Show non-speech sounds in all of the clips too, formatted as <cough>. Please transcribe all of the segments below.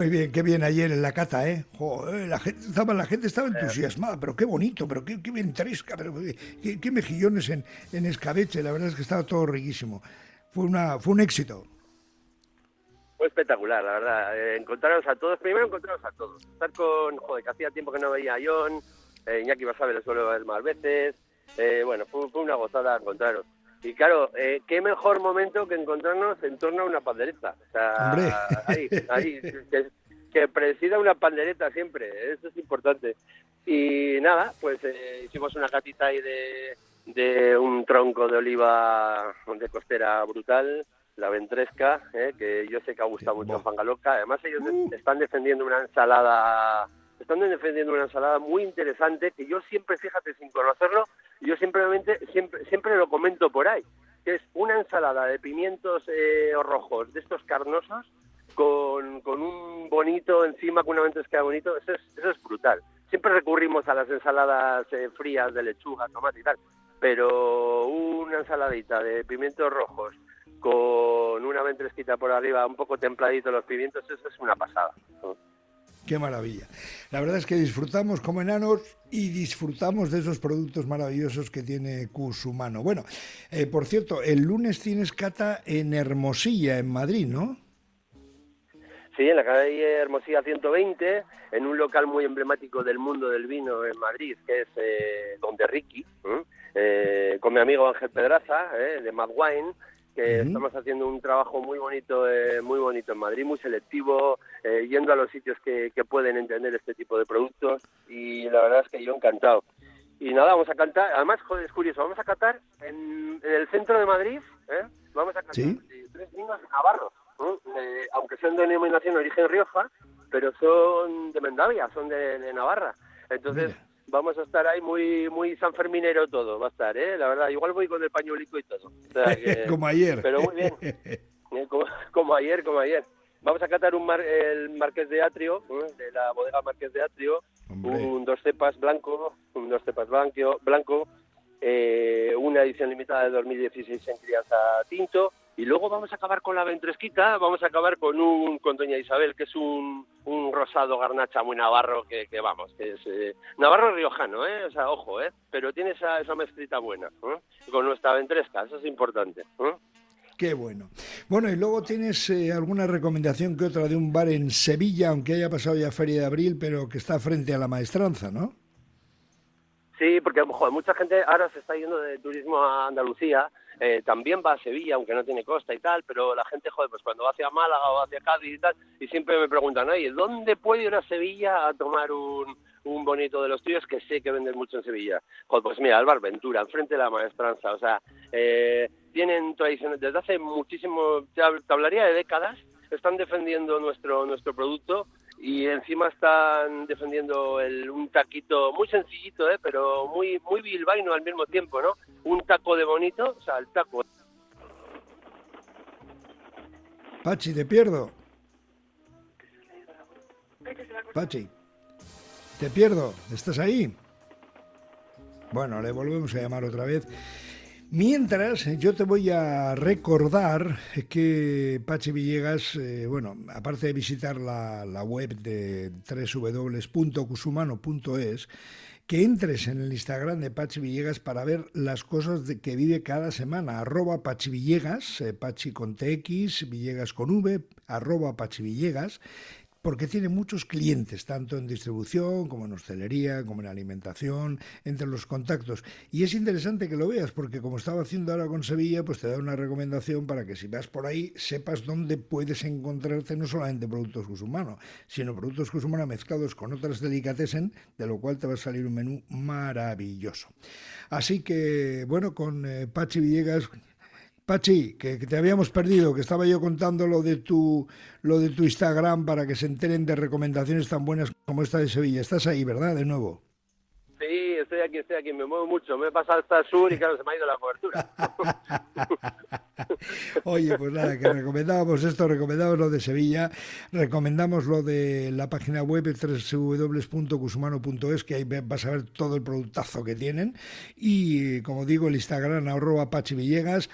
Muy bien, qué bien ayer en la cata, ¿eh? la gente estaba, la gente estaba entusiasmada, pero qué bonito, pero qué, qué bien tresca, pero qué, mejillones en, en escabeche, la verdad es que estaba todo riquísimo. Fue una, fue un éxito. Fue espectacular, la verdad. Eh, encontraros a todos, primero encontraros a todos. Estar con, joder, que hacía tiempo que no veía a John, eh, Iñaki Basabe lo suelo ver más veces. Eh, bueno, fue, una gozada encontraros. Y claro, eh, qué mejor momento que encontrarnos en torno a una pandereta. O sea, ahí, ahí, que, presida una pandereta siempre, eso es importante. Y nada, pues eh, hicimos una gatita ahí de, de un tronco de oliva de costera brutal, la ventresca, eh, que yo sé que ha gustado mucho a Fangaloca. Además ellos uh. están defendiendo una ensalada están defendiendo una ensalada muy interesante que yo siempre, fíjate, sin conocerlo, yo simplemente siempre, siempre lo comento por ahí, que es una ensalada de pimientos eh, rojos de estos carnosos con, con, un bonito encima, con una ventresca bonito, eso es, eso es brutal. Siempre recurrimos a las ensaladas eh, frías de lechuga, tomate y tal, pero una ensaladita de pimientos rojos con una ventresquita por arriba, un poco templadito los pimientos, eso es una pasada. Qué maravilla. La verdad es que disfrutamos como enanos y disfrutamos de esos productos maravillosos que tiene Cusumano. Bueno, eh, por cierto, el lunes tienes cata en Hermosilla, en Madrid, ¿no? Sí, en la calle Hermosilla 120, en un local muy emblemático del mundo del vino en Madrid, que es eh, Donde Ricky, eh, con mi amigo Ángel Pedraza, de Mad Wine, que estamos haciendo un trabajo muy bonito, eh, muy bonito en Madrid, muy selectivo, eh, yendo a los sitios que, pueden entender este tipo de productos y la verdad es que yo encantado. Y nada, vamos a cantar, además, joder, es curioso, vamos a cantar en, el centro de Madrid, ¿eh? vamos a cantar tres vinos navarros, aunque sean de denominación origen Rioja, pero son de Mendavia, son de, Navarra. Entonces, vamos a estar ahí muy muy sanferminero todo, va a estar, ¿eh? La verdad, igual voy con el pañuelico y todo. <laughs> como ayer. Pero muy bien. <laughs> Eh, como, ayer, como ayer. Vamos a catar un el Marqués de Atrio, ¿eh? de la bodega Marqués de Atrio, un dos cepas blanco, un dos cepas blanco, blanco eh, una edición limitada de 2016 en crianza tinto, y luego vamos a acabar con la ventresquita, vamos a acabar con un con Doña Isabel, que es un, un rosado garnacha muy navarro, que, que vamos, que es eh, navarro riojano, ¿eh? O sea, ojo, ¿eh? Pero tiene esa, esa mezclita buena, ¿eh? Con nuestra ventresca, eso es importante, ¿eh? Qué bueno. Bueno, y luego tienes eh, alguna recomendación que otra de un bar en Sevilla, aunque haya pasado ya Feria de Abril, pero que está frente a la maestranza, ¿no? Sí, porque joder, mucha gente ahora se está yendo de turismo a Andalucía, eh, también va a Sevilla, aunque no tiene costa y tal, pero la gente, joder, pues cuando va hacia Málaga o hacia Cádiz y tal, y siempre me preguntan, oye, ¿dónde puedo ir a Sevilla a tomar un, un bonito de los tuyos que sé que venden mucho en Sevilla? Joder, pues mira, Álvaro Ventura, enfrente de la maestranza, o sea, eh, tienen tradiciones, desde hace muchísimo, te hablaría de décadas, están defendiendo nuestro, nuestro producto y encima están defendiendo el, un taquito muy sencillito, ¿eh? pero muy muy bilbaíno al mismo tiempo, ¿no? Un taco de bonito, o sea, el taco. Pachi, te pierdo. Pachi, te pierdo. ¿Estás ahí? Bueno, le volvemos a llamar otra vez. Mientras, yo te voy a recordar que Pachi Villegas, eh, bueno, aparte de visitar la, la web de www.cusumano.es, que entres en el Instagram de Pachi Villegas para ver las cosas que vive cada semana. Arroba Pachi Villegas, eh, Pachi con TX, Villegas con V, arroba Pachi Villegas porque tiene muchos clientes, tanto en distribución como en hostelería, como en alimentación, entre los contactos. Y es interesante que lo veas, porque como estaba haciendo ahora con Sevilla, pues te da una recomendación para que si vas por ahí sepas dónde puedes encontrarte no solamente productos Cusumano, sino productos Cusumano mezclados con otras delicatessen, de lo cual te va a salir un menú maravilloso. Así que, bueno, con eh, Pachi Villegas Pachi, que, te habíamos perdido, que estaba yo contando lo de tu lo de tu Instagram para que se enteren de recomendaciones tan buenas como esta de Sevilla. Estás ahí, ¿verdad? De nuevo. Sí, estoy aquí, estoy aquí, me muevo mucho. Me he pasado hasta el sur y claro, se me ha ido la cobertura. <laughs> Oye, pues nada, que recomendábamos esto, recomendamos lo de Sevilla, recomendamos lo de la página web www.cusumano.es, que ahí vas a ver todo el productazo que tienen. Y como digo, el Instagram, arroba Pachi Villegas,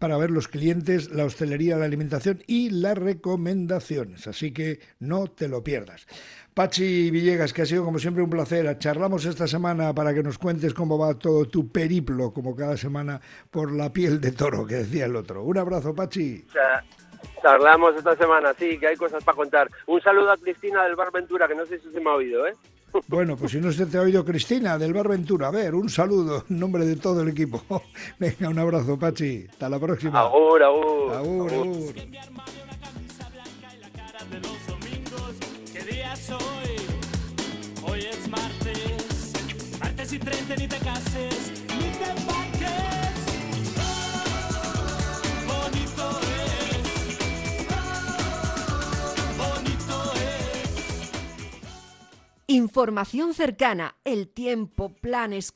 para ver los clientes, la hostelería, la alimentación y las recomendaciones. Así que no te lo pierdas. Pachi Villegas, que ha sido como siempre un placer. Charlamos esta semana para que nos cuentes cómo va todo tu periplo, como cada semana, por la piel de toro, que decía el otro. Un abrazo, Pachi. Charlamos esta semana, sí, que hay cosas para contar. Un saludo a Cristina del Bar Ventura, que no sé si se me ha oído, ¿eh? Bueno, pues si no se te ha oído Cristina del Bar Ventura, a ver, un saludo en nombre de todo el equipo. <laughs> Venga, un abrazo, Pachi. Hasta la próxima. Agur, agur. Agur, agur. Hoy es martes, martes y 30 ni te Información cercana, el tiempo, planes,